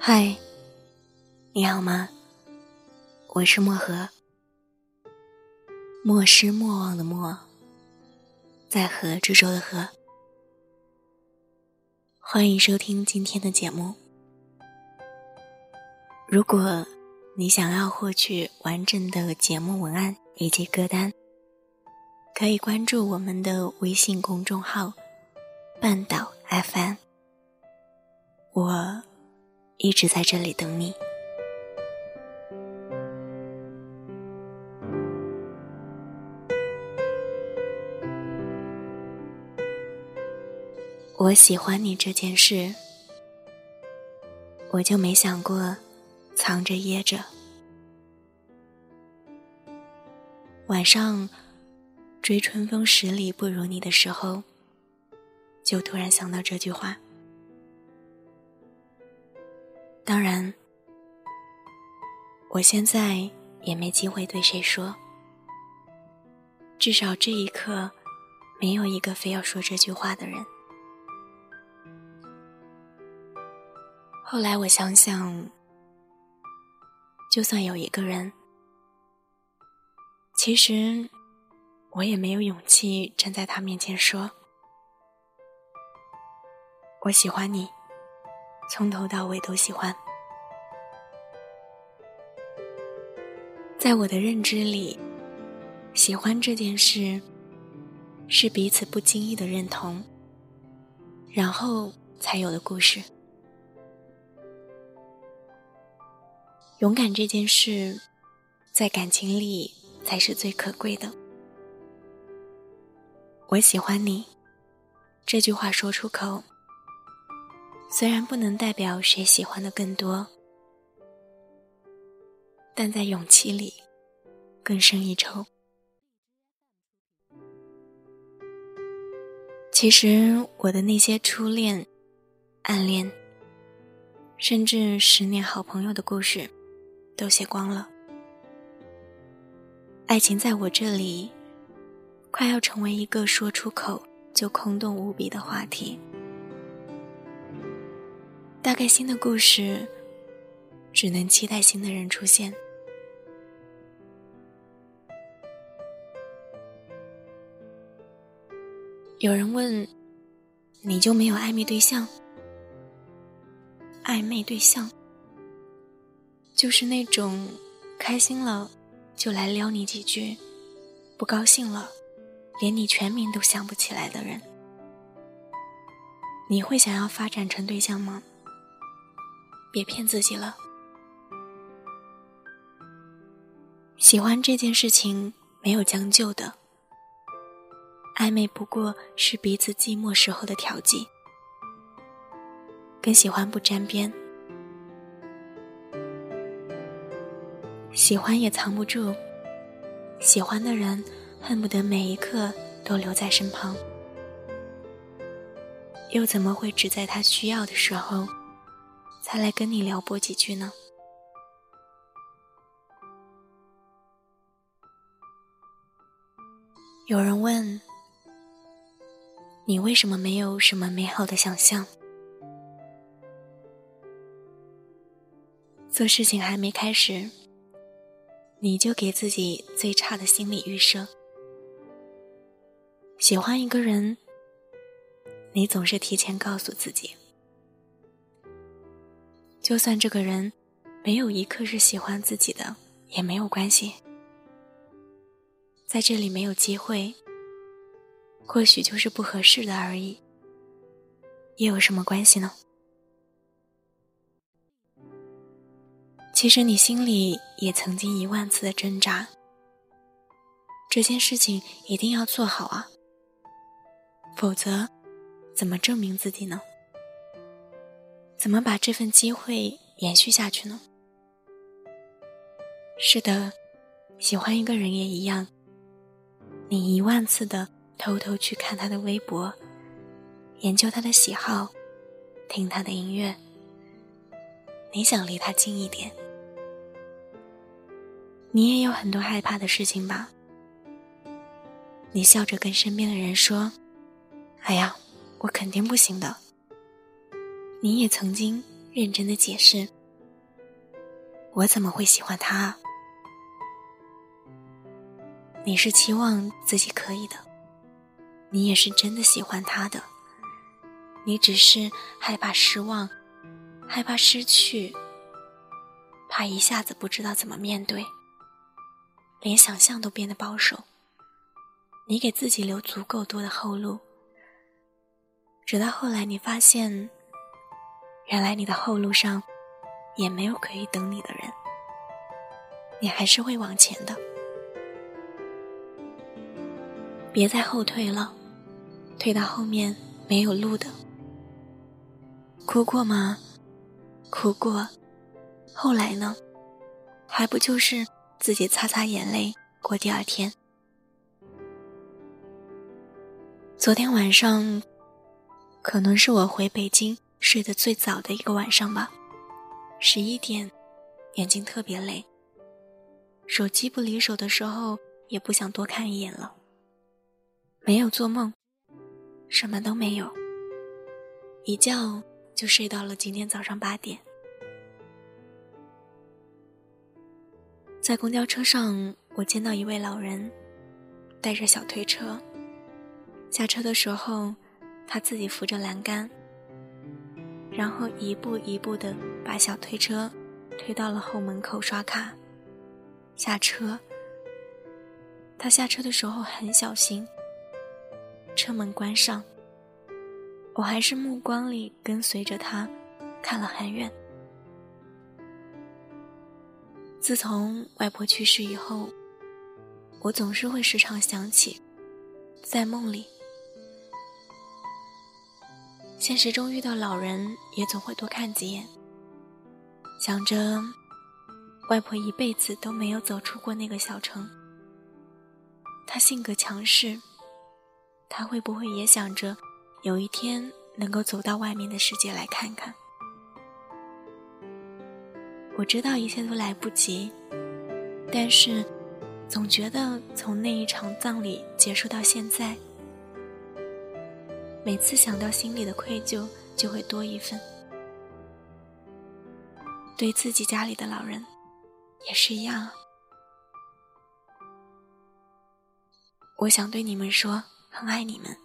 嗨，你好吗？我是漠河，莫失莫忘的莫，在河之洲的河。欢迎收听今天的节目。如果你想要获取完整的节目文案以及歌单，可以关注我们的微信公众号“半岛 FM”。我。一直在这里等你。我喜欢你这件事，我就没想过藏着掖着。晚上追春风十里不如你的时候，就突然想到这句话。当然，我现在也没机会对谁说。至少这一刻，没有一个非要说这句话的人。后来我想想，就算有一个人，其实我也没有勇气站在他面前说：“我喜欢你。”从头到尾都喜欢。在我的认知里，喜欢这件事是彼此不经意的认同，然后才有的故事。勇敢这件事，在感情里才是最可贵的。我喜欢你，这句话说出口。虽然不能代表谁喜欢的更多，但在勇气里更胜一筹。其实我的那些初恋、暗恋，甚至十年好朋友的故事，都写光了。爱情在我这里，快要成为一个说出口就空洞无比的话题。大概新的故事，只能期待新的人出现。有人问：“你就没有暧昧对象？”暧昧对象，就是那种开心了就来撩你几句，不高兴了连你全名都想不起来的人。你会想要发展成对象吗？别骗自己了。喜欢这件事情没有将就的，暧昧不过是彼此寂寞时候的调剂，跟喜欢不沾边。喜欢也藏不住，喜欢的人恨不得每一刻都留在身旁，又怎么会只在他需要的时候？才来跟你撩拨几句呢。有人问：“你为什么没有什么美好的想象？做事情还没开始，你就给自己最差的心理预设？喜欢一个人，你总是提前告诉自己。”就算这个人没有一刻是喜欢自己的，也没有关系。在这里没有机会，或许就是不合适的而已，又有什么关系呢？其实你心里也曾经一万次的挣扎。这件事情一定要做好啊，否则怎么证明自己呢？怎么把这份机会延续下去呢？是的，喜欢一个人也一样。你一万次的偷偷去看他的微博，研究他的喜好，听他的音乐。你想离他近一点，你也有很多害怕的事情吧？你笑着跟身边的人说：“哎呀，我肯定不行的。”你也曾经认真的解释：“我怎么会喜欢他？”你是期望自己可以的，你也是真的喜欢他的，你只是害怕失望，害怕失去，怕一下子不知道怎么面对，连想象都变得保守。你给自己留足够多的后路，直到后来你发现，原来你的后路上也没有可以等你的人，你还是会往前的。别再后退了，退到后面没有路的。哭过吗？哭过。后来呢？还不就是自己擦擦眼泪过第二天。昨天晚上，可能是我回北京睡得最早的一个晚上吧。十一点，眼睛特别累。手机不离手的时候，也不想多看一眼了。没有做梦，什么都没有，一觉就睡到了今天早上八点。在公交车上，我见到一位老人，带着小推车。下车的时候，他自己扶着栏杆，然后一步一步的把小推车推到了后门口刷卡。下车，他下车的时候很小心。车门关上，我还是目光里跟随着他，看了很远。自从外婆去世以后，我总是会时常想起，在梦里，现实中遇到老人也总会多看几眼，想着外婆一辈子都没有走出过那个小城，她性格强势。他会不会也想着，有一天能够走到外面的世界来看看？我知道一切都来不及，但是总觉得从那一场葬礼结束到现在，每次想到心里的愧疚就会多一份。对自己家里的老人，也是一样。我想对你们说。很爱你们，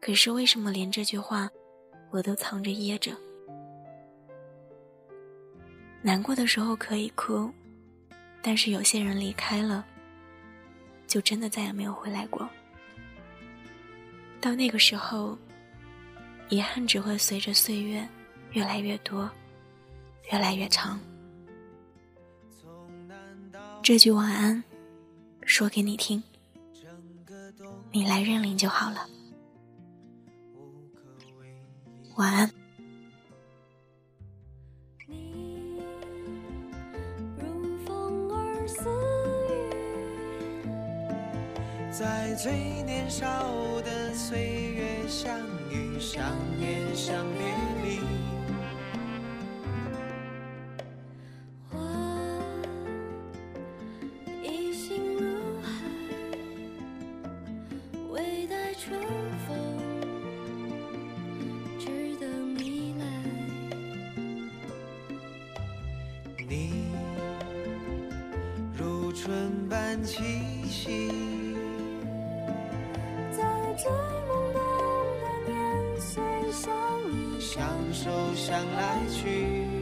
可是为什么连这句话我都藏着掖着？难过的时候可以哭，但是有些人离开了，就真的再也没有回来过。到那个时候，遗憾只会随着岁月越来越多，越来越长。这句晚安，说给你听。你来认领就好了。晚安。在最年少的岁月相遇，相恋，相别离。气息，在最懵懂的年岁相依相守相来去。